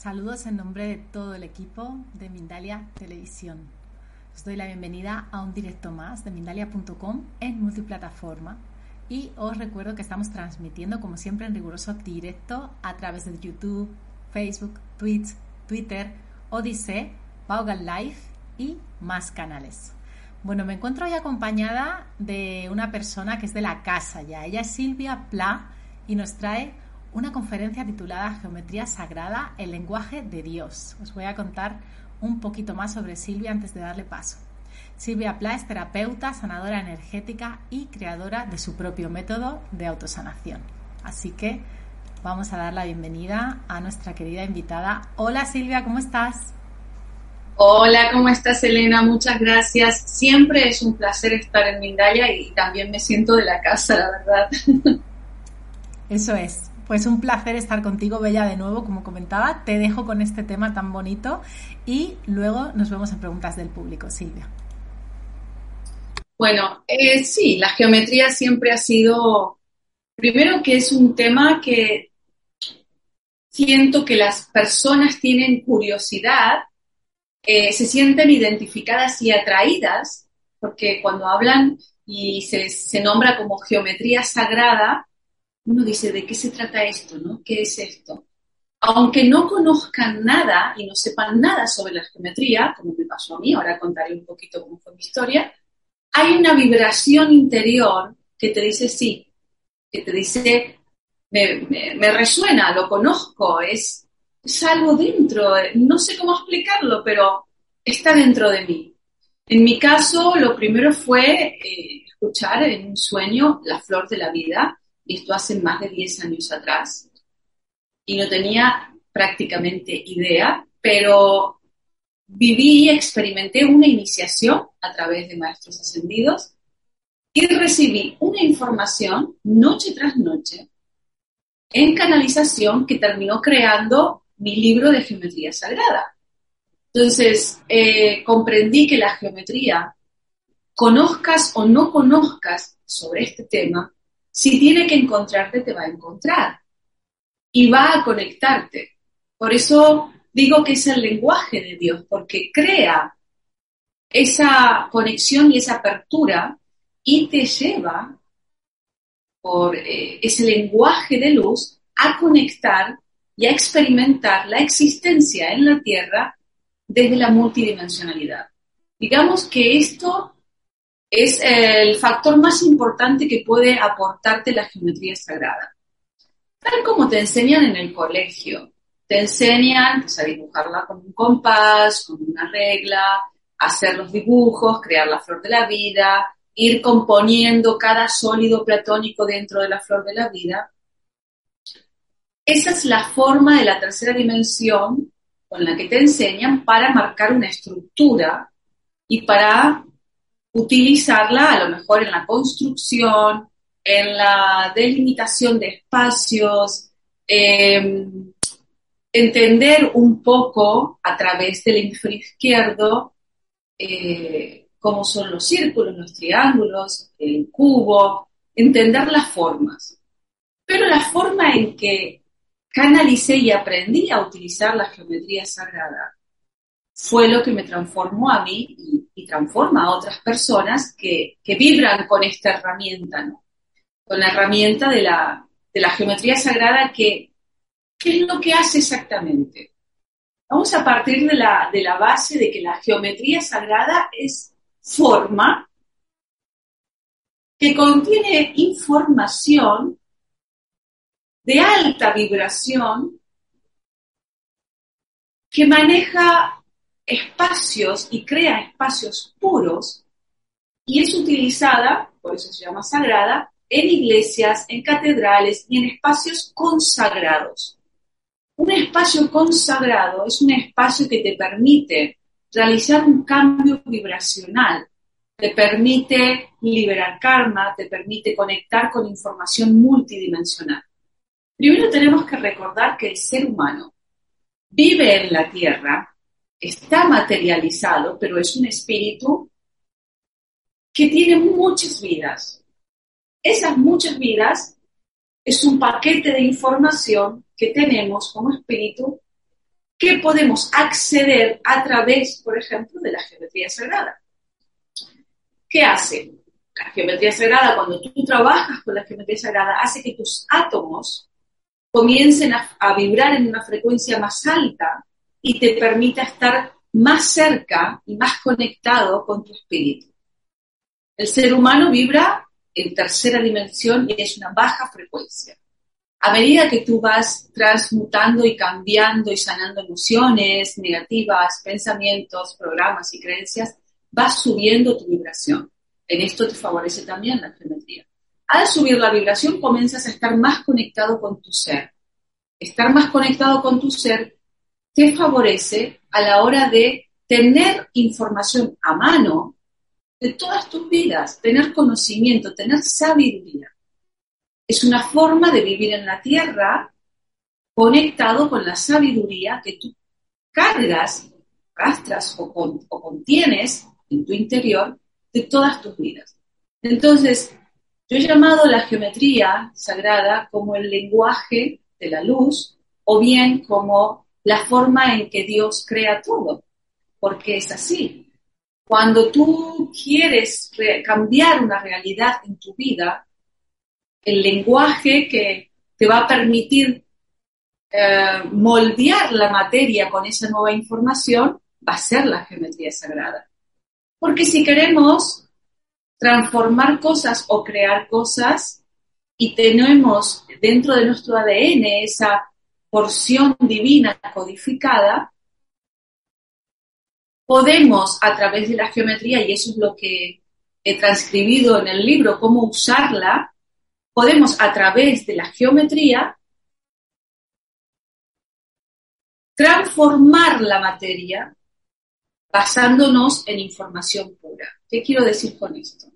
Saludos en nombre de todo el equipo de Mindalia Televisión. Os doy la bienvenida a un directo más de Mindalia.com en multiplataforma y os recuerdo que estamos transmitiendo como siempre en riguroso directo a través de YouTube, Facebook, Twitch, Twitter, Odyssey, Vaughan Live y más canales. Bueno, me encuentro hoy acompañada de una persona que es de la casa ya. Ella es Silvia Pla y nos trae una conferencia titulada Geometría Sagrada, el lenguaje de Dios. Os voy a contar un poquito más sobre Silvia antes de darle paso. Silvia Pla es terapeuta, sanadora energética y creadora de su propio método de autosanación. Así que vamos a dar la bienvenida a nuestra querida invitada. Hola Silvia, ¿cómo estás? Hola, ¿cómo estás Elena? Muchas gracias. Siempre es un placer estar en Mindalia y también me siento de la casa, la verdad. Eso es. Pues un placer estar contigo, Bella, de nuevo, como comentaba. Te dejo con este tema tan bonito y luego nos vemos en preguntas del público. Silvia. Bueno, eh, sí, la geometría siempre ha sido, primero que es un tema que siento que las personas tienen curiosidad, eh, se sienten identificadas y atraídas, porque cuando hablan y se, se nombra como geometría sagrada, uno dice, ¿de qué se trata esto? ¿no? ¿Qué es esto? Aunque no conozcan nada y no sepan nada sobre la geometría, como me pasó a mí, ahora contaré un poquito cómo fue mi historia, hay una vibración interior que te dice sí, que te dice, me, resuena, lo conozco, es, es algo dentro, no sé cómo explicarlo, pero está dentro de mí. En mi caso, lo primero fue eh, escuchar en un sueño la flor de la vida, esto hace más de 10 años atrás, y no tenía prácticamente idea, pero viví y experimenté una iniciación a través de maestros ascendidos y recibí una información noche tras noche en canalización que terminó creando mi libro de geometría sagrada. Entonces, eh, comprendí que la geometría, conozcas o no conozcas sobre este tema, si tiene que encontrarte, te va a encontrar y va a conectarte. Por eso digo que es el lenguaje de Dios, porque crea esa conexión y esa apertura y te lleva por eh, ese lenguaje de luz a conectar y a experimentar la existencia en la Tierra desde la multidimensionalidad. Digamos que esto es el factor más importante que puede aportarte la geometría sagrada. Tal como te enseñan en el colegio, te enseñan pues, a dibujarla con un compás, con una regla, hacer los dibujos, crear la flor de la vida, ir componiendo cada sólido platónico dentro de la flor de la vida. Esa es la forma de la tercera dimensión con la que te enseñan para marcar una estructura y para utilizarla a lo mejor en la construcción, en la delimitación de espacios, em, entender un poco a través del hemisferio izquierdo eh, cómo son los círculos, los triángulos, el cubo, entender las formas. Pero la forma en que canalicé y aprendí a utilizar la geometría sagrada fue lo que me transformó a mí y, transforma a otras personas que, vibran con esta herramienta, con la herramienta de la, geometría sagrada que, ¿qué es lo que hace exactamente? Vamos a partir de la base de que la geometría sagrada es forma que contiene información de alta vibración que maneja espacios y crea espacios puros y es utilizada, por eso se llama sagrada, en iglesias, en catedrales y en espacios consagrados. Un espacio consagrado es un espacio que te permite realizar un cambio vibracional, te permite liberar karma, te permite conectar con información multidimensional. Primero tenemos que recordar que el ser humano vive en la Tierra, está materializado, pero es un espíritu que tiene muchas vidas. Esas muchas vidas es un paquete de información que tenemos como espíritu que podemos acceder a través, por ejemplo, de la geometría sagrada. ¿Qué hace? La geometría sagrada, cuando tú trabajas con la geometría sagrada, hace que tus átomos comiencen a, vibrar en una frecuencia más alta y te permita estar más cerca y más conectado con tu espíritu. El ser humano vibra en tercera dimensión y es una baja frecuencia. A medida que tú vas transmutando y cambiando y sanando emociones negativas, pensamientos, programas y creencias, vas subiendo tu vibración. En esto te favorece también la geometría. Al subir la vibración comienzas a estar más conectado con tu ser. Estar más conectado con tu ser te favorece a la hora de tener información a mano de todas tus vidas, tener conocimiento, tener sabiduría. Es una forma de vivir en la tierra conectado con la sabiduría que tú cargas, rastras o, o contienes en tu interior de todas tus vidas. Entonces, yo he llamado la geometría sagrada como el lenguaje de la luz o bien como la forma en que Dios crea todo, porque es así. Cuando tú quieres cambiar una realidad en tu vida, el lenguaje que te va a permitir eh, moldear la materia con esa nueva información va a ser la geometría sagrada. Porque si queremos transformar cosas o crear cosas y tenemos dentro de nuestro ADN esa porción divina codificada, podemos a través de la geometría, y eso es lo que he transcribido en el libro, cómo usarla, podemos a través de la geometría transformar la materia basándonos en información pura. ¿Qué quiero decir con esto?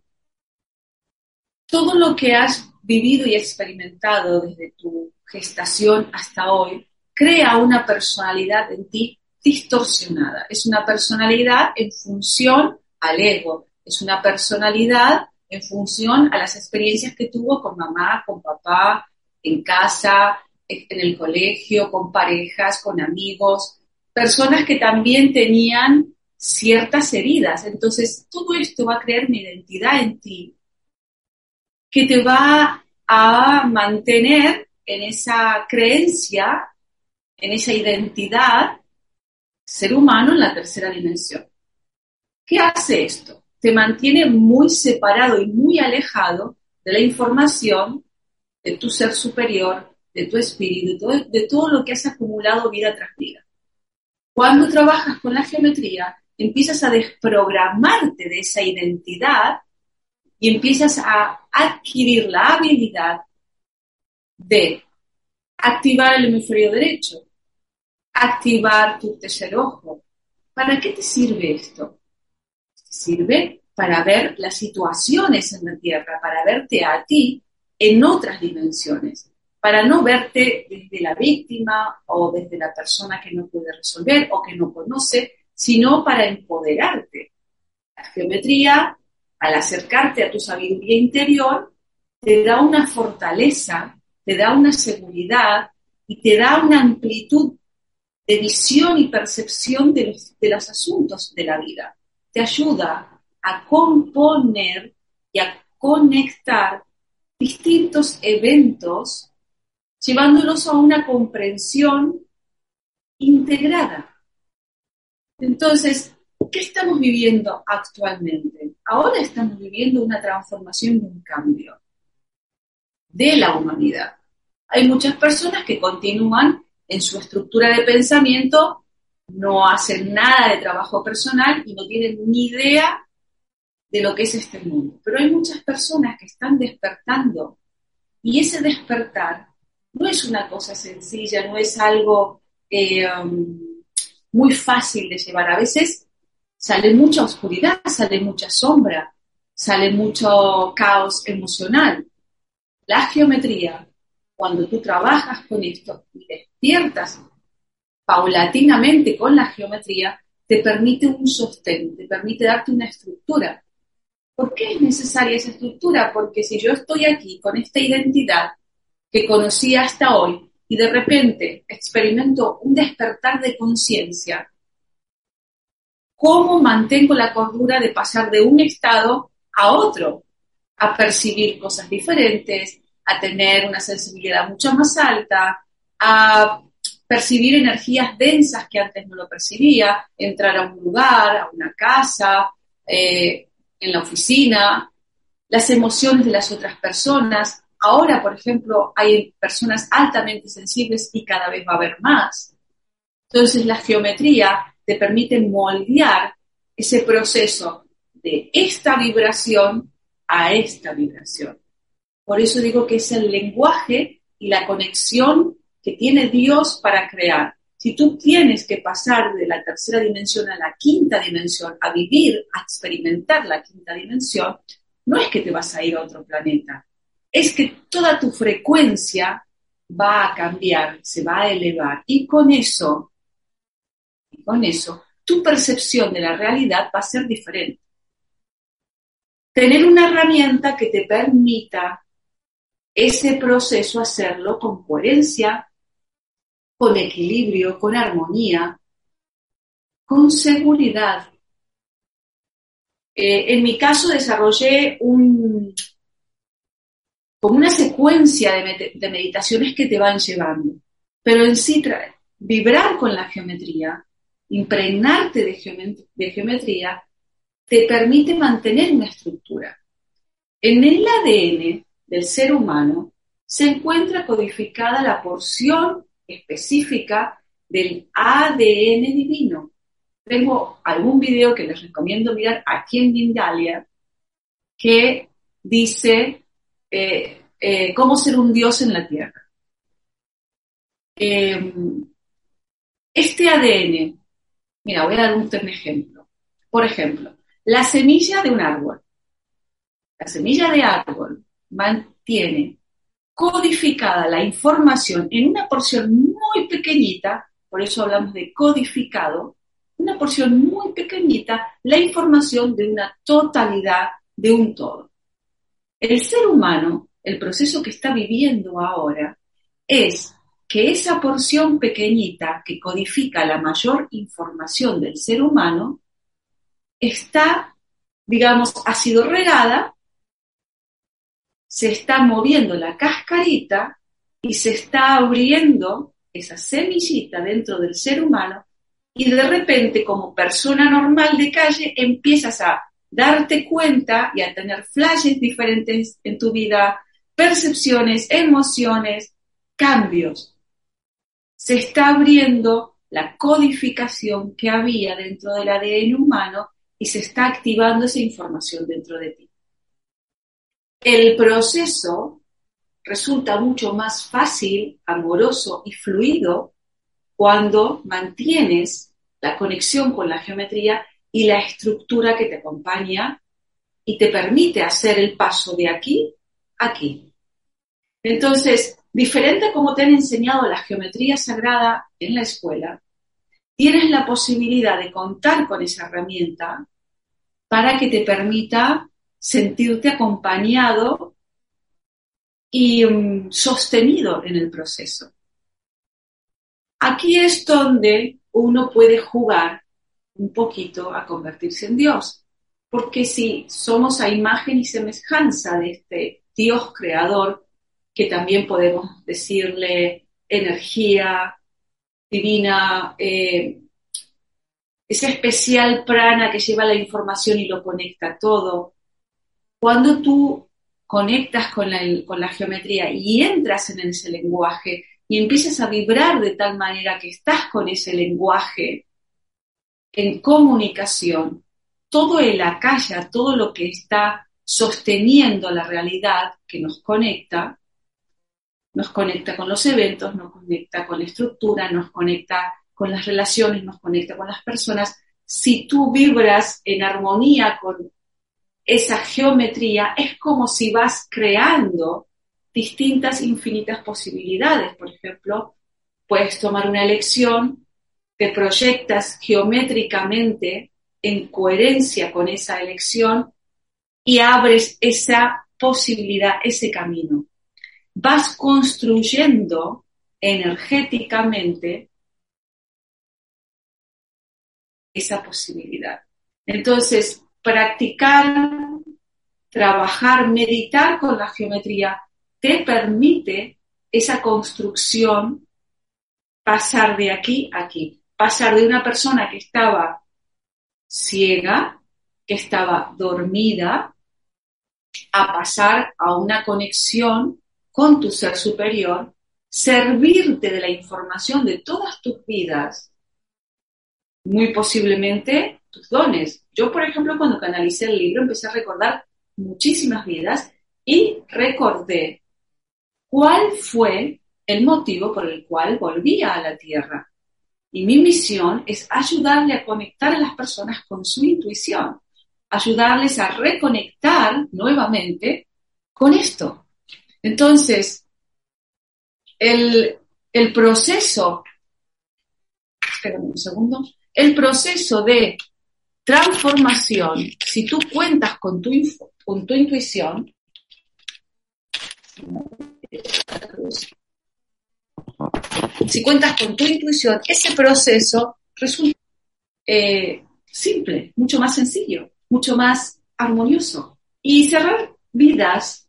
Todo lo que has vivido y experimentado desde tu gestación hasta hoy crea una personalidad en ti distorsionada. Es una personalidad en función al ego, es una personalidad en función a las experiencias que tuvo con mamá, con papá, en casa, en el colegio, con parejas, con amigos, personas que también tenían ciertas heridas. Entonces, todo esto va a crear una identidad en ti que te va a mantener en esa creencia, en esa identidad, ser humano en la tercera dimensión. ¿Qué hace esto? Te mantiene muy separado y muy alejado de la información de tu ser superior, de tu espíritu, de todo, de todo lo que has acumulado vida tras vida. Cuando trabajas con la geometría, empiezas a desprogramarte de esa identidad y empiezas a adquirir la habilidad de activar el hemisferio derecho, activar tu tercer ojo. ¿Para qué te sirve esto? Te sirve para ver las situaciones en la Tierra, para verte a ti en otras dimensiones, para no verte desde la víctima o desde la persona que no puede resolver o que no conoce, sino para empoderarte. La geometría, al acercarte a tu sabiduría interior, te da una fortaleza, te da una seguridad y te da una amplitud de visión y percepción de los, de los asuntos de la vida. Te ayuda a componer y a conectar distintos eventos, llevándolos a una comprensión integrada. Entonces, ¿qué estamos viviendo actualmente? Ahora estamos viviendo una transformación y un cambio de la humanidad. Hay muchas personas que continúan en su estructura de pensamiento, no hacen nada de trabajo personal y no tienen ni idea de lo que es este mundo. Pero hay muchas personas que están despertando y ese despertar no es una cosa sencilla, no es algo eh, um, muy fácil de llevar. A veces sale mucha oscuridad, sale mucha sombra, sale mucho caos emocional. La geometría, cuando tú trabajas con esto y despiertas paulatinamente con la geometría, te permite un sostén, te permite darte una estructura. ¿Por qué es necesaria esa estructura? Porque si yo estoy aquí con esta identidad que conocí hasta hoy y de repente experimento un despertar de conciencia, ¿cómo mantengo la cordura de pasar de un estado a otro? A percibir cosas diferentes, a tener una sensibilidad mucho más alta, a percibir energías densas que antes no lo percibía, entrar a un lugar, a una casa, eh, en la oficina, las emociones de las otras personas. Ahora, por ejemplo, hay personas altamente sensibles y cada vez va a haber más. Entonces, la geometría te permite moldear ese proceso de esta vibración a esta vibración. Por eso digo que es el lenguaje y la conexión que tiene Dios para crear. Si tú tienes que pasar de la tercera dimensión a la quinta dimensión, a vivir, a experimentar la quinta dimensión, no es que te vas a ir a otro planeta, es que toda tu frecuencia va a cambiar, se va a elevar y con eso, con eso, tu percepción de la realidad va a ser diferente. Tener una herramienta que te permita ese proceso hacerlo con coherencia, con equilibrio, con armonía, con seguridad. Eh, en mi caso desarrollé un, como una secuencia de, meditaciones que te van llevando, pero en sí vibrar con la geometría, impregnarte de, geometría, te permite mantener una estructura. En el ADN del ser humano se encuentra codificada la porción específica del ADN divino. Tengo algún video que les recomiendo mirar aquí en Mindalia que dice eh, eh, cómo ser un dios en la tierra. Em, este ADN, mira, voy a dar un ejemplo. Por ejemplo, la semilla de un árbol. La semilla de árbol mantiene codificada la información en una porción muy pequeñita, por eso hablamos de codificado, una porción muy pequeñita, la información de una totalidad, de un todo. El ser humano, el proceso que está viviendo ahora, es que esa porción pequeñita que codifica la mayor información del ser humano, está, digamos, ha sido regada se está moviendo la cascarita y se está abriendo esa semillita dentro del ser humano y de repente como persona normal de calle empiezas a darte cuenta y a tener flashes diferentes en tu vida, percepciones, emociones, cambios. Se está abriendo la codificación que había dentro del ADN humano y se está activando esa información dentro de ti el proceso resulta mucho más fácil, amoroso y fluido cuando mantienes la conexión con la geometría y la estructura que te acompaña y te permite hacer el paso de aquí a aquí. Entonces, diferente como te han enseñado la geometría sagrada en la escuela, tienes la posibilidad de contar con esa herramienta para que te permita sentirte acompañado y mm, sostenido en el proceso. Aquí es donde uno puede jugar un poquito a convertirse en Dios, porque si somos a imagen y semejanza de este Dios creador, que también podemos decirle energía divina, eh, ese especial prana que lleva la información y lo conecta todo. Cuando tú conectas con la, con la geometría y entras en ese lenguaje y empiezas a vibrar de tal manera que estás con ese lenguaje en comunicación, todo el acalla, todo lo que está sosteniendo la realidad que nos conecta, nos conecta con los eventos, nos conecta con la estructura, nos conecta con las relaciones, nos conecta con las personas. Si tú vibras en armonía con esa geometría, es como si vas creando distintas infinitas posibilidades. Por ejemplo, puedes tomar una elección, te proyectas geométricamente en coherencia con esa elección y abres esa posibilidad, ese camino. Vas construyendo energéticamente esa posibilidad. Entonces, practicar, trabajar, meditar con la geometría te permite esa construcción pasar de aquí a aquí, pasar de una persona que estaba ciega, que estaba dormida, a pasar a una conexión con tu ser superior, servirte de la información de todas tus vidas muy posiblemente tus dones. Yo, por ejemplo, cuando canalicé el libro, empecé a recordar muchísimas vidas y recordé cuál fue el motivo por el cual volvía a la Tierra. Y mi misión es ayudarle a conectar a las personas con su intuición, ayudarles a reconectar nuevamente con esto. Entonces, el, el proceso, espérame un segundo, el proceso de transformación, si tú cuentas con tu, con tu intuición, si cuentas con tu intuición, ese proceso resulta eh, simple, mucho más sencillo, mucho más armonioso. Y cerrar vidas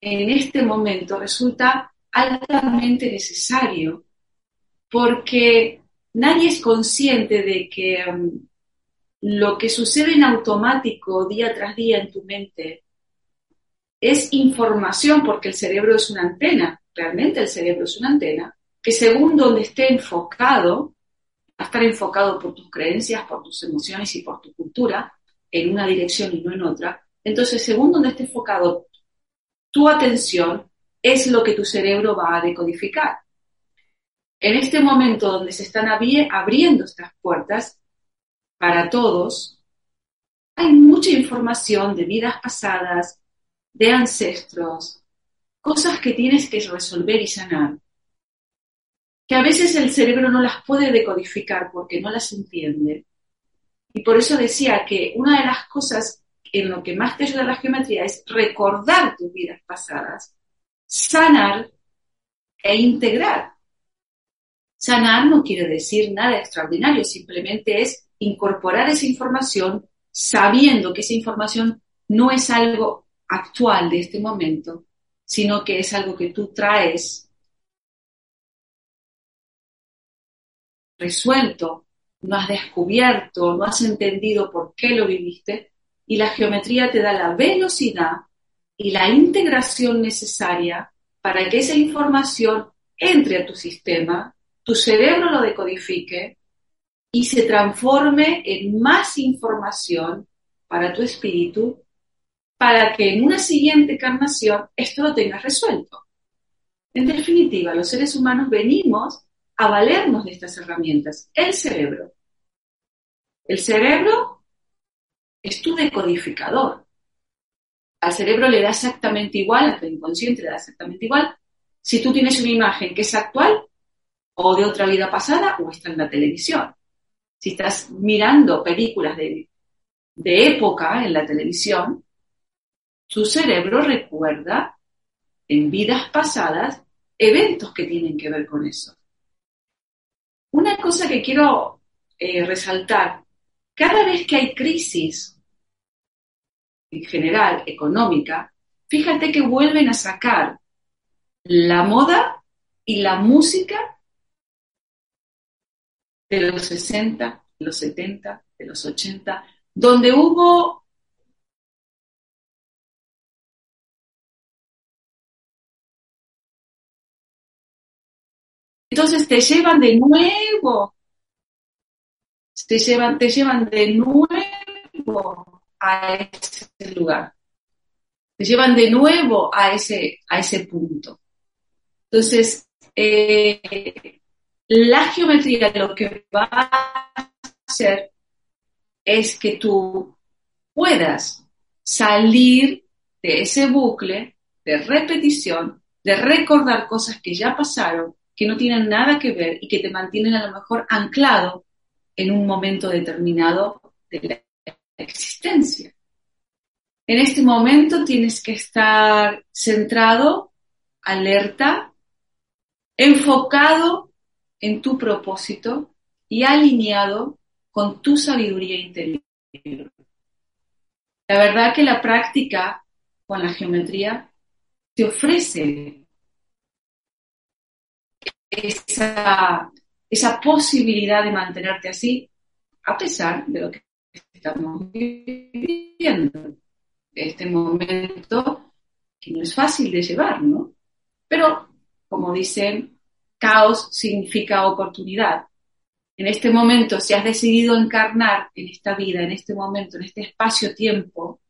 en este momento resulta altamente necesario porque nadie es consciente de que um, lo que sucede en automático día tras día en tu mente es información porque el cerebro es una antena, realmente el cerebro es una antena, que según donde esté enfocado, va a estar enfocado por tus creencias, por tus emociones y por tu cultura, en una dirección y no en otra. Entonces, según donde esté enfocado tu atención, es lo que tu cerebro va a decodificar. En este momento donde se están abriendo estas puertas para todos, hay mucha información de vidas pasadas, de ancestros, cosas que tienes que resolver y sanar, que a veces el cerebro no las puede decodificar porque no las entiende. Y por eso decía que una de las cosas en lo que más te ayuda la geometría es recordar tus vidas pasadas, sanar e integrar. Sanar no quiere decir nada extraordinario, simplemente es incorporar esa información sabiendo que esa información no es algo actual de este momento, sino que es algo que tú traes resuelto, no has descubierto, no has entendido por qué lo viviste, y la geometría te da la velocidad y la integración necesaria para que esa información entre a tu sistema tu cerebro lo decodifique y se transforme en más información para tu espíritu para que en una siguiente encarnación esto lo tengas resuelto. En definitiva, los seres humanos venimos a valernos de estas herramientas. El cerebro. El cerebro es tu decodificador. Al cerebro le da exactamente igual, al inconsciente le da exactamente igual, si tú tienes una imagen que es actual o de otra vida pasada o está en la televisión. Si estás mirando películas de, de época en la televisión, tu cerebro recuerda en vidas pasadas eventos que tienen que ver con eso. Una cosa que quiero eh, resaltar, cada vez que hay crisis, en general económica, fíjate que vuelven a sacar la moda y la música de los 60 los 70, de los 80, donde hubo Entonces te llevan de nuevo, te llevan, te llevan de nuevo a ese lugar, te llevan de nuevo a ese, a ese punto. Entonces, eh, la geometría lo que va a hacer es que tú puedas salir de ese bucle de repetición, de recordar cosas que ya pasaron, que no tienen nada que ver y que te mantienen a lo mejor anclado en un momento determinado de la existencia. En este momento tienes que estar centrado, alerta, enfocado en tu propósito y alineado con tu sabiduría interior. La verdad que la práctica con la geometría te ofrece esa, esa posibilidad de mantenerte así a pesar de lo que estamos viviendo. Este momento que no es fácil de llevar, ¿no? Pero, como dicen, caos significa oportunidad. En este momento, si has decidido encarnar en esta vida, en este momento, en este espacio-tiempo,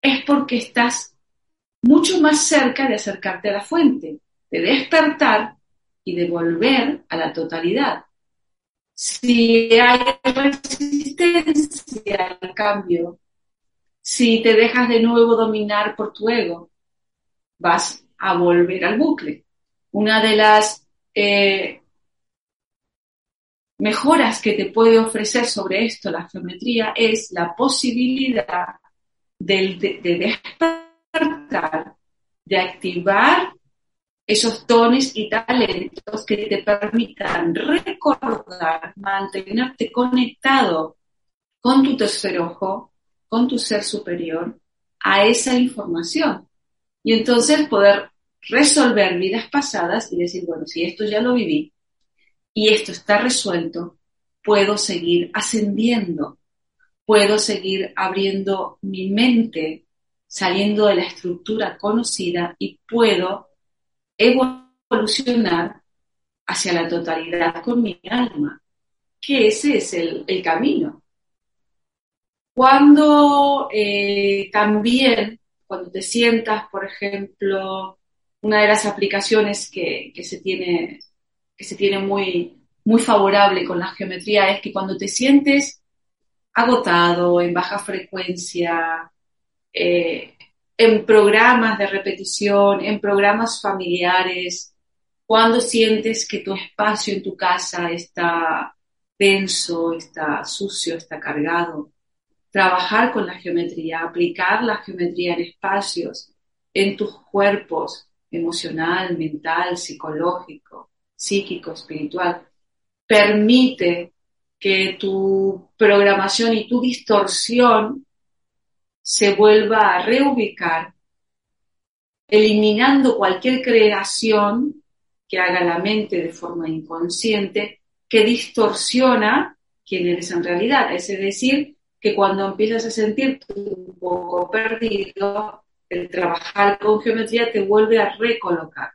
es porque estás mucho más cerca de acercarte a la fuente, de despertar y de volver a la totalidad. Si hay resistencia al cambio, si te dejas de nuevo dominar por tu ego, vas a volver al bucle. Una de las eh, mejoras que te puede ofrecer sobre esto la geometría es la posibilidad de, despertar, de activar esos dones y talentos que te permitan recordar, mantenerte conectado con tu tercer ojo, con tu ser superior, a esa información. Y entonces poder resolver vidas pasadas y decir, bueno, si esto ya lo viví y esto está resuelto, puedo seguir ascendiendo, puedo seguir abriendo mi mente, saliendo de la estructura conocida y puedo evolucionar hacia la totalidad con mi alma, que ese es el, camino. Cuando eh, también, cuando te sientas, por ejemplo, una de las aplicaciones que, se tiene, que se tiene muy, muy favorable con la geometría es que cuando te sientes agotado, en baja frecuencia, eh, en programas de repetición, en programas familiares, cuando sientes que tu espacio en tu casa está denso, está sucio, está cargado, trabajar con la geometría, aplicar la geometría en espacios, en tus cuerpos, emocional, mental, psicológico, psíquico, espiritual, permite que tu programación y tu distorsión se vuelva a reubicar, eliminando cualquier creación que haga la mente de forma inconsciente, que distorsiona quién eres en realidad. Es decir, que cuando empiezas a sentirte un poco perdido, el trabajar con geometría te vuelve a recolocar.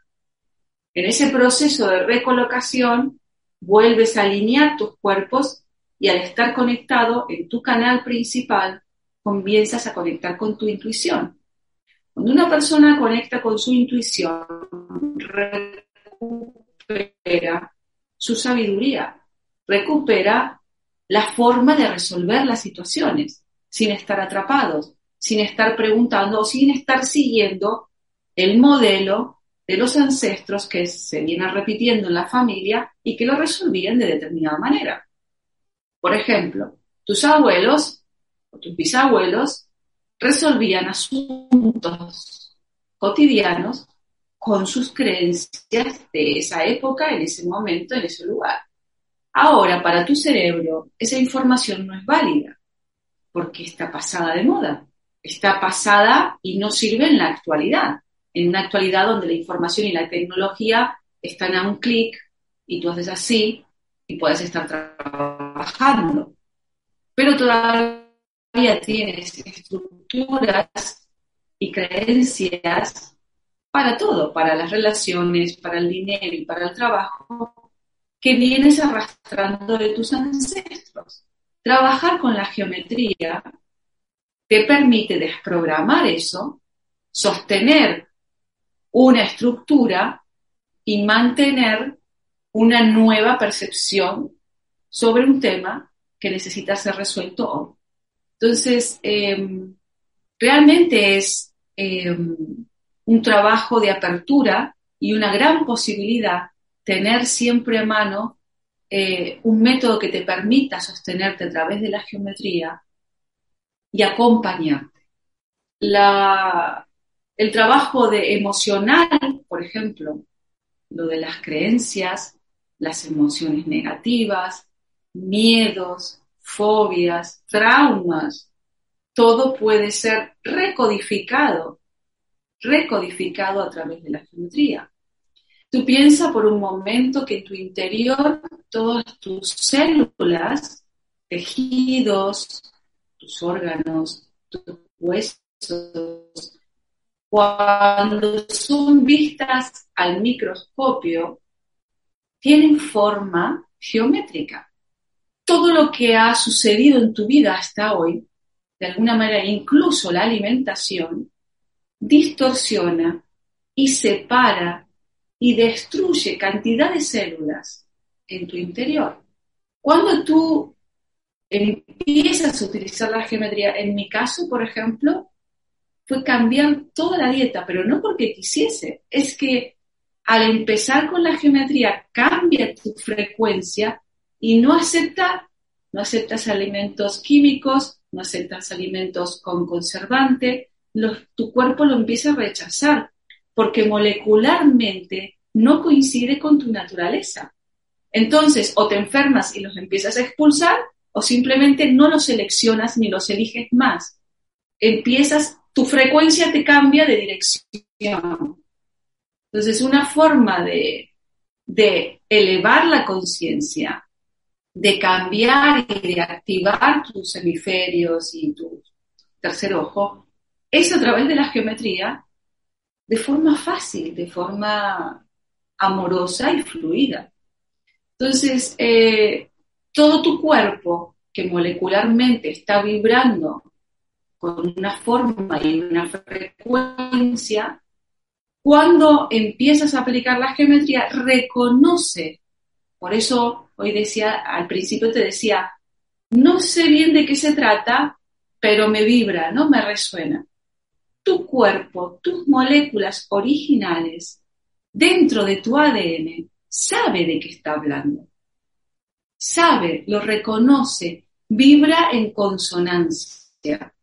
En ese proceso de recolocación, vuelves a alinear tus cuerpos y al estar conectado en tu canal principal, comienzas a conectar con tu intuición. Cuando una persona conecta con su intuición, recupera su sabiduría, recupera la forma de resolver las situaciones sin estar atrapados, sin estar preguntando o sin estar siguiendo el modelo de los ancestros que se viene repitiendo en la familia y que lo resolvían de determinada manera. Por ejemplo, tus abuelos tus bisabuelos resolvían asuntos cotidianos con sus creencias de esa época, en ese momento, en ese lugar. Ahora, para tu cerebro, esa información no es válida porque está pasada de moda. Está pasada y no sirve en la actualidad, en una actualidad donde la información y la tecnología están a un clic y tú haces así y y puedes estar trabajando, pero todavía tienes estructuras y creencias para todo, para las relaciones, para el dinero y para el trabajo, que vienes arrastrando de tus ancestros. Trabajar con la geometría te permite desprogramar eso, sostener una estructura y mantener una nueva percepción sobre un tema que necesita ser resuelto hoy. Entonces, em, realmente es em, un trabajo de apertura y una gran posibilidad tener siempre a mano eh, un método que te permita sostenerte a través de la geometría y acompañarte. el trabajo de emocional, por ejemplo, lo de las creencias, las emociones negativas, miedos, fobias, traumas, todo puede ser recodificado, recodificado a través de la geometría. Tú piensa por un momento que en tu interior todas tus células, tejidos, tus órganos, tus huesos, cuando son vistas al microscopio, tienen forma geométrica. Todo lo que ha sucedido en tu vida hasta hoy, de alguna manera, incluso la alimentación, distorsiona y separa y destruye cantidad de células en tu interior. Cuando tú empiezas a utilizar la geometría, en mi caso, por ejemplo, fue cambiar toda la dieta, pero no porque quisiese, es que al empezar con la geometría cambia tu frecuencia y no acepta, no aceptas alimentos químicos, no aceptas alimentos con conservante, tu cuerpo lo empieza a rechazar porque molecularmente no coincide con tu naturaleza. Entonces, o te enfermas y los empiezas a expulsar, o simplemente no los seleccionas ni los eliges más. Empiezas tu frecuencia te cambia de dirección. Entonces, una forma de, elevar la conciencia, de cambiar y de activar tus hemisferios y tu tercer ojo, es a través de la geometría de forma fácil, de forma amorosa y fluida. Entonces, eh, todo tu cuerpo que molecularmente está vibrando con una forma y una frecuencia, cuando empiezas a aplicar la geometría, reconoce. Por eso hoy decía, al principio te decía, no sé bien de qué se trata, pero me vibra, ¿no? Me resuena. Tu cuerpo, tus moléculas originales, dentro de tu ADN, sabe de qué está hablando. Sabe, lo reconoce, vibra en consonancia.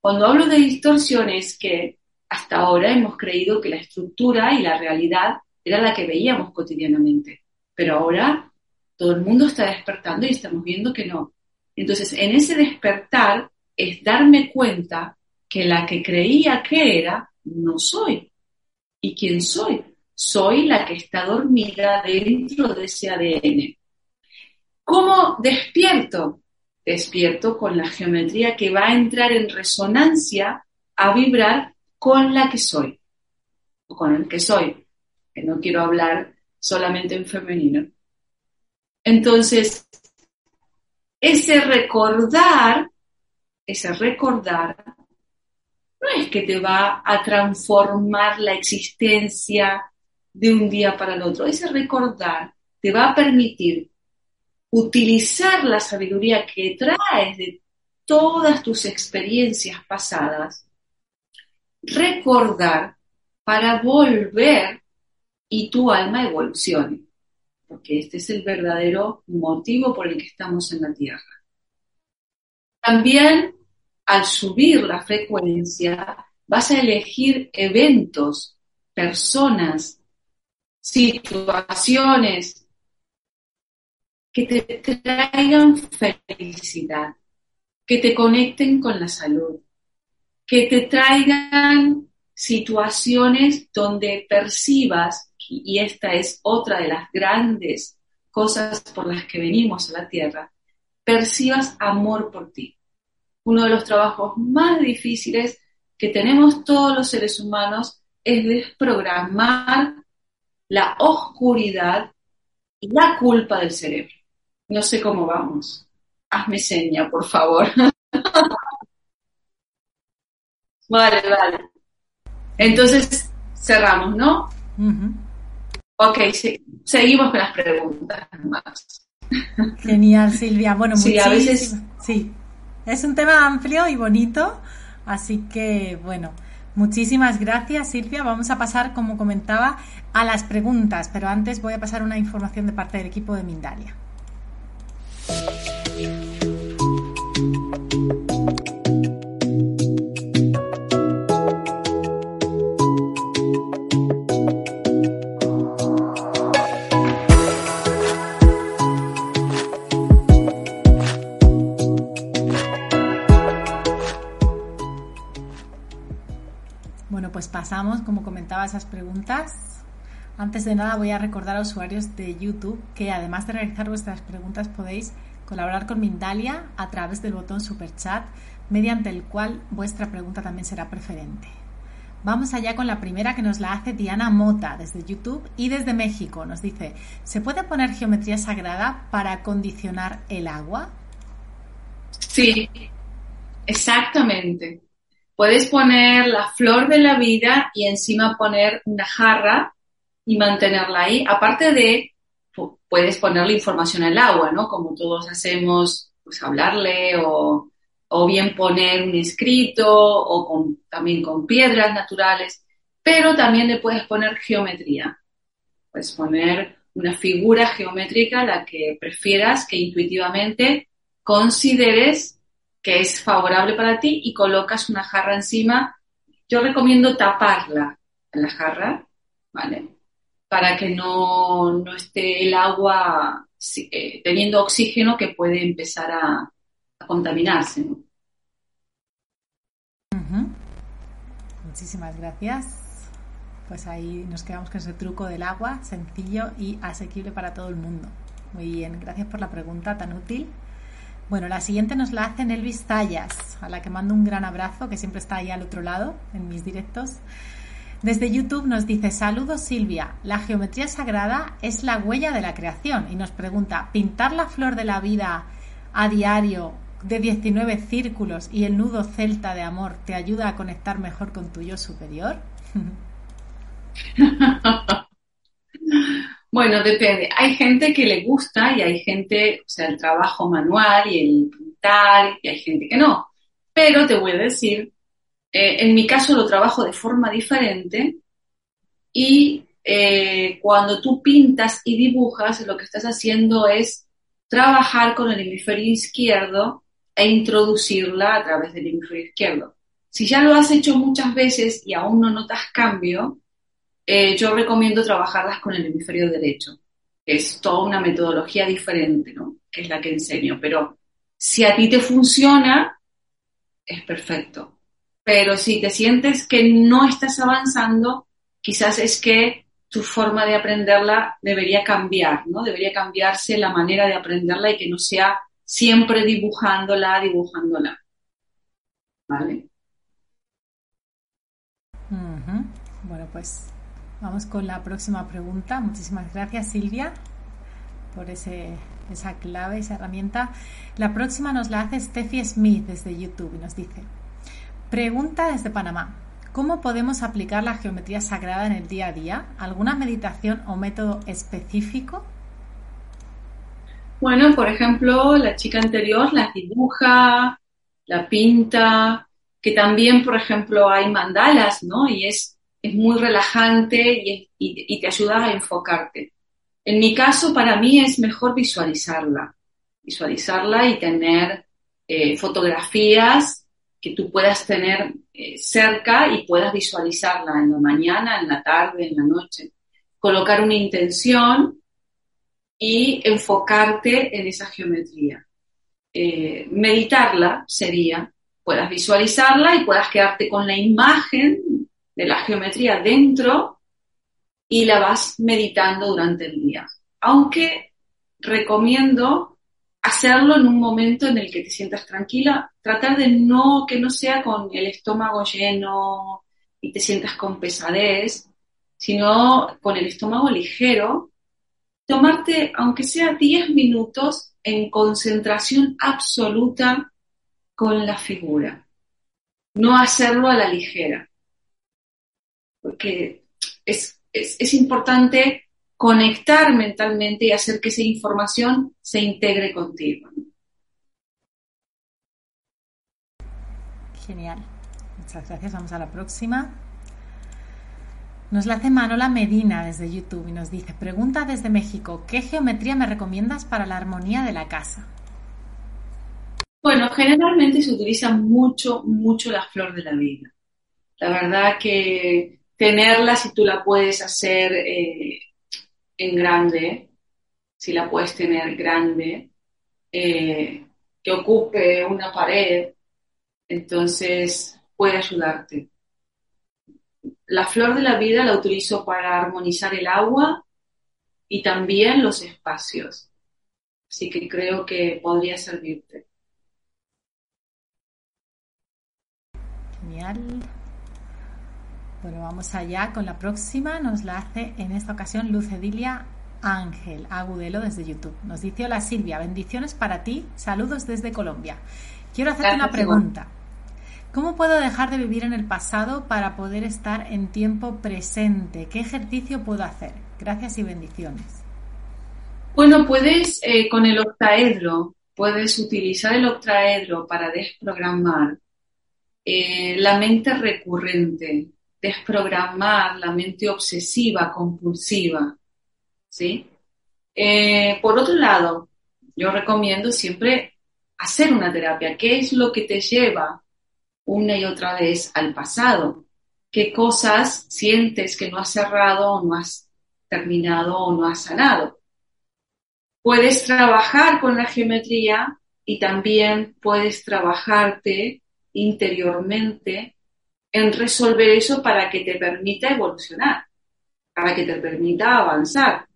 Cuando hablo de distorsiones, que hasta ahora hemos creído que la estructura y la realidad era la que veíamos cotidianamente, pero ahora todo el mundo está despertando y estamos viendo que no. Entonces, en ese despertar es darme cuenta que la que creía que era, no soy. ¿Y quién soy? Soy la que está dormida dentro de ese ADN. ¿Cómo despierto? despierto con la geometría que va a entrar en resonancia a vibrar con la que soy, o con el que soy, que no quiero hablar solamente en femenino. Entonces, ese recordar, ese recordar, no es que te va a transformar la existencia de un día para el otro, ese recordar te va a permitir utilizar la sabiduría que traes de todas tus experiencias pasadas, recordar para volver y tu alma evolucione, porque este es el verdadero motivo por el que estamos en la Tierra. También al subir la frecuencia vas a elegir eventos, personas, situaciones, que te traigan felicidad, que te conecten con la salud, que te traigan situaciones donde percibas, y esta es otra de las grandes cosas por las que venimos a la Tierra, percibas amor por ti. Uno de los trabajos más difíciles que tenemos todos los seres humanos es desprogramar la oscuridad y la culpa del cerebro. No sé cómo vamos. Hazme seña, por favor. vale, vale. Entonces, cerramos, ¿no? Ok, seguimos con las preguntas Genial, Silvia. Bueno, sí, a veces... Sí, es un tema amplio y bonito, así que, bueno, muchísimas gracias, Silvia. Vamos a pasar, como comentaba, a las preguntas, pero antes voy a pasar una información de parte del equipo de Mindalia. Como comentaba, esas preguntas. Antes de nada voy a recordar a usuarios de YouTube que además de realizar vuestras preguntas podéis colaborar con Mindalia a través del botón Super Chat, mediante el cual vuestra pregunta también será preferente. Vamos allá con la primera que nos la hace Diana Mota desde YouTube y desde México. Nos dice, ¿se puede poner geometría sagrada para condicionar el agua? Sí, exactamente. Puedes poner la flor de la vida y encima poner una jarra y mantenerla ahí. Aparte de, puedes ponerle información al agua, ¿no? Como todos hacemos, pues hablarle o, o bien poner un escrito o también con piedras naturales, pero también le puedes poner geometría. Puedes poner una figura geométrica, la que prefieras, que intuitivamente consideres que es favorable para ti y colocas una jarra encima. Yo recomiendo taparla, la jarra, ¿vale? Para que no, esté el agua eh, teniendo oxígeno que puede empezar a, contaminarse. Muchísimas gracias. Pues ahí nos quedamos con ese truco del agua, sencillo y asequible para todo el mundo. Muy bien, gracias por la pregunta tan útil. Bueno, la siguiente nos la hace Elvis Tallas, a la que mando un gran abrazo, que siempre está ahí al otro lado, en mis directos. Desde YouTube nos dice, saludos Silvia, la geometría sagrada es la huella de la creación y nos pregunta, ¿pintar la flor de la vida a diario de 19 círculos y el nudo celta de amor te ayuda a conectar mejor con tu yo superior? Bueno, depende. Hay gente que le gusta y hay gente, o sea, el trabajo manual y el pintar, y hay gente que no. Pero te voy a decir, eh, en mi caso lo trabajo de forma diferente y eh, cuando tú pintas y dibujas, lo que estás haciendo es trabajar con el hemisferio izquierdo e introducirla a través del hemisferio izquierdo. Si ya lo has hecho muchas veces y aún no notas cambio, eh, yo recomiendo trabajarlas con el hemisferio derecho. Es toda una metodología diferente, ¿no? Que es la que enseño. Pero si a ti te funciona, es perfecto. Pero si te sientes que no estás avanzando, quizás es que tu forma de aprenderla debería cambiar, ¿no? Debería cambiarse la manera de aprenderla y que no sea siempre dibujándola, dibujándola. ¿Vale? Bueno, pues Vamos con la próxima pregunta. Muchísimas gracias, Silvia, por ese, esa clave, esa herramienta. La próxima nos la hace Steffi Smith desde YouTube y nos dice, pregunta desde Panamá. ¿Cómo podemos aplicar la geometría sagrada en el día a día? ¿Alguna meditación o método específico? Bueno, por ejemplo, la chica anterior la dibuja, la pinta, que también, por ejemplo, hay mandalas, ¿no? Y es es muy relajante y, te ayuda a enfocarte. En mi caso, para mí es mejor visualizarla, visualizarla y tener eh, fotografías que tú puedas tener eh, cerca y puedas visualizarla en la mañana, en la tarde, en la noche. Colocar una intención y enfocarte en esa geometría. Eh, meditarla sería, puedas visualizarla y puedas quedarte con la imagen de la geometría dentro y la vas meditando durante el día. Aunque recomiendo hacerlo en un momento en el que te sientas tranquila, tratar de no, que no sea con el estómago lleno y te sientas con pesadez, sino con el estómago ligero, tomarte, aunque sea 10 minutos, en concentración absoluta con la figura. No hacerlo a la ligera. Porque es, es importante conectar mentalmente y hacer que esa información se integre contigo. Genial. Muchas gracias. Vamos a la próxima. Nos la hace Manola Medina desde YouTube y nos dice, pregunta desde México, ¿qué geometría me recomiendas para la armonía de la casa? Bueno, generalmente se utiliza mucho, mucho la flor de la vida. La verdad que tenerla, si tú la puedes hacer eh, en grande, si la puedes tener grande, eh, que ocupe una pared, entonces puede ayudarte. La flor de la vida la utilizo para armonizar el agua y también los espacios. Así que creo que podría servirte. Genial. Bueno, vamos allá con la próxima. Nos la hace en esta ocasión Lucedilia Ángel Agudelo desde YouTube. Nos dice, hola Silvia, bendiciones para ti, saludos desde Colombia. Quiero hacerte una pregunta. ¿Cómo puedo dejar de vivir en el pasado para poder estar en tiempo presente? ¿Qué ejercicio puedo hacer? Gracias y bendiciones. Bueno, puedes eh, con el octaedro, puedes utilizar el octaedro para desprogramar eh, la mente recurrente, desprogramar la mente obsesiva, compulsiva, ¿sí? Eh, por otro lado, yo recomiendo siempre hacer una terapia. ¿Qué es lo que te lleva una y otra vez al pasado? ¿Qué cosas sientes que no has cerrado o no has terminado o no has sanado? Puedes trabajar con la geometría y también puedes trabajarte interiormente en resolver eso para que te permita evolucionar, para que te permita avanzar.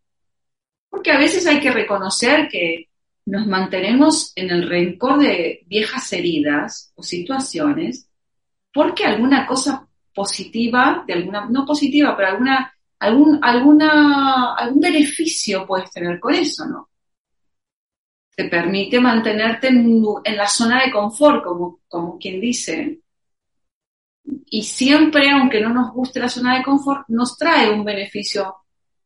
Porque a veces hay que reconocer que nos mantenemos en el rencor de viejas heridas o situaciones porque alguna cosa positiva, de alguna, no positiva, pero alguna, algún, algún beneficio puedes tener con eso, ¿no? Te permite mantenerte en, en la zona de confort, como, como quien dice, y siempre, aunque no nos guste la zona de confort, nos trae un beneficio,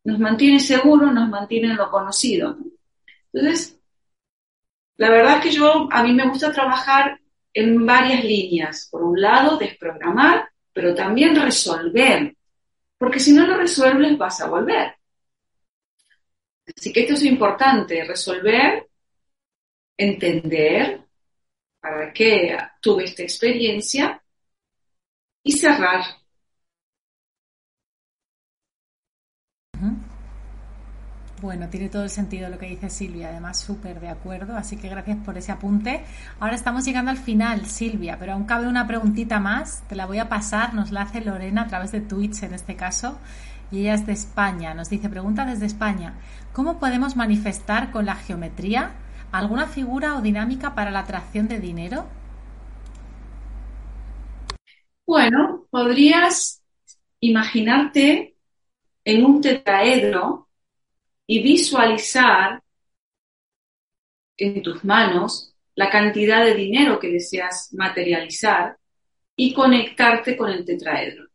nos mantiene seguro, nos mantiene en lo conocido. Entonces, la verdad es que yo, a mí me gusta trabajar en varias líneas. Por un lado, desprogramar, pero también resolver, porque si no lo resuelves vas a volver. Así que esto es importante, resolver, entender para qué tuve esta experiencia y cerrar. Bueno, tiene todo el sentido lo que dice Silvia, además súper de acuerdo, así que gracias por ese apunte. Ahora estamos llegando al final, Silvia, pero aún cabe una preguntita más, te la voy a pasar, nos la hace Lorena a través de Twitch en este caso, y ella es de España, nos dice, pregunta desde España, ¿cómo podemos manifestar con la geometría alguna figura o dinámica para la atracción de dinero? Bueno, podrías imaginarte en un tetraedro y visualizar en tus manos la cantidad de dinero que deseas materializar y conectarte con el tetraedro.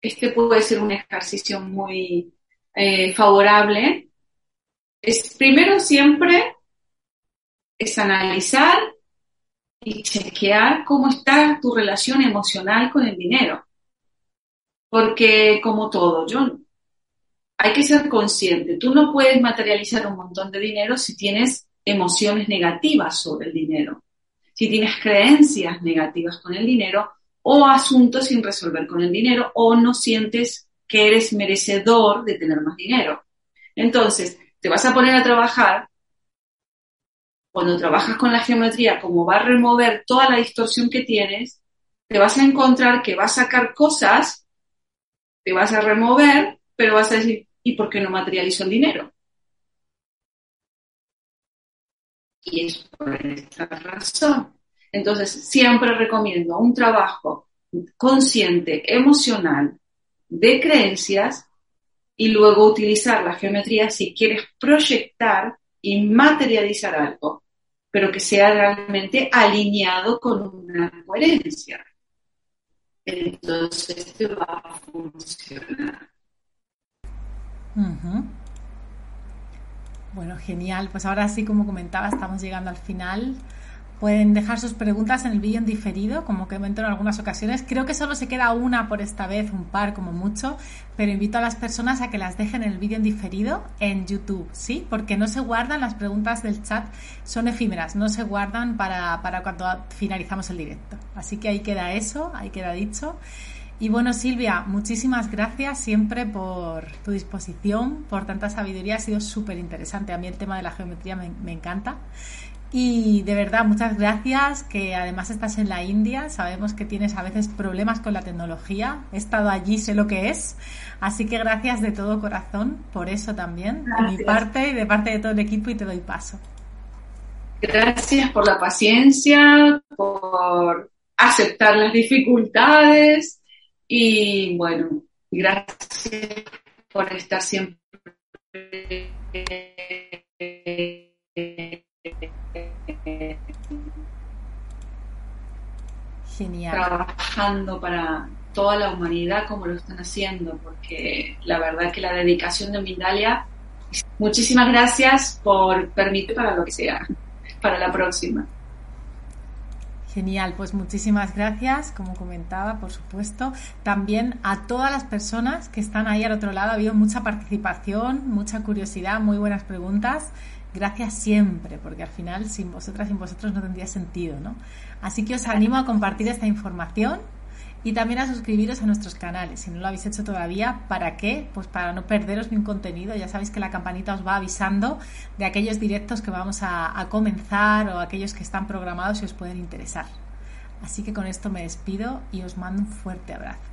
Este puede ser un ejercicio muy eh, favorable. Es, primero siempre es analizar y chequear cómo está tu relación emocional con el dinero. Porque como todo, yo hay que ser consciente. Tú no puedes materializar un montón de dinero si tienes emociones negativas sobre el dinero, si tienes creencias negativas con el dinero o asuntos sin resolver con el dinero o no sientes que eres merecedor de tener más dinero. Entonces, te vas a poner a trabajar cuando trabajas con la geometría, como va a remover toda la distorsión que tienes, te vas a encontrar que va a sacar cosas, te vas a remover, pero vas a decir, ¿Y por qué no materializo el dinero? Y es por esta razón. Entonces, siempre recomiendo un trabajo consciente, emocional, de creencias y luego utilizar la geometría si quieres proyectar y materializar algo, pero que sea realmente alineado con una coherencia. Entonces te va a funcionar. Bueno, genial. Pues ahora sí, como comentaba, estamos llegando al final. Pueden dejar sus preguntas en el vídeo en diferido, como comento en algunas ocasiones. Creo que solo se queda una por esta vez, un par como mucho, pero invito a las personas a que las dejen en el vídeo en diferido en YouTube, ¿sí? Porque no se guardan las preguntas del chat, son efímeras, no se guardan para, para cuando finalizamos el directo. Así que ahí queda eso, ahí queda dicho. Y bueno, Silvia, muchísimas gracias siempre por tu disposición, por tanta sabiduría, ha sido súper interesante. A mí el tema de la geometría me, me encanta. Y de verdad, muchas gracias, que además estás en la India, sabemos que tienes a veces problemas con la tecnología, he estado allí, sé lo que es, así que gracias de todo corazón por eso también, de mi parte y de parte de todo el equipo y te doy paso. Gracias por la paciencia, por aceptar las dificultades y bueno, gracias por estar siempre trabajando para toda la humanidad como lo están haciendo, porque la verdad que la dedicación de Mindalia, muchísimas gracias por permitir para lo que sea, para la próxima. Genial, pues muchísimas gracias, como comentaba, por supuesto. También a todas las personas que están ahí al otro lado, ha habido mucha participación, mucha curiosidad, muy buenas preguntas. Gracias siempre, porque al final sin vosotras, sin vosotros no tendría sentido, ¿no? Así que os animo a compartir esta información y también a suscribiros a nuestros canales, si no lo habéis hecho todavía. ¿Para qué? Pues para no perderos ningún contenido. Ya sabéis que la campanita os va avisando de aquellos directos que vamos a, a comenzar o aquellos que están programados y os pueden interesar. Así que con esto me despido y os mando un fuerte abrazo.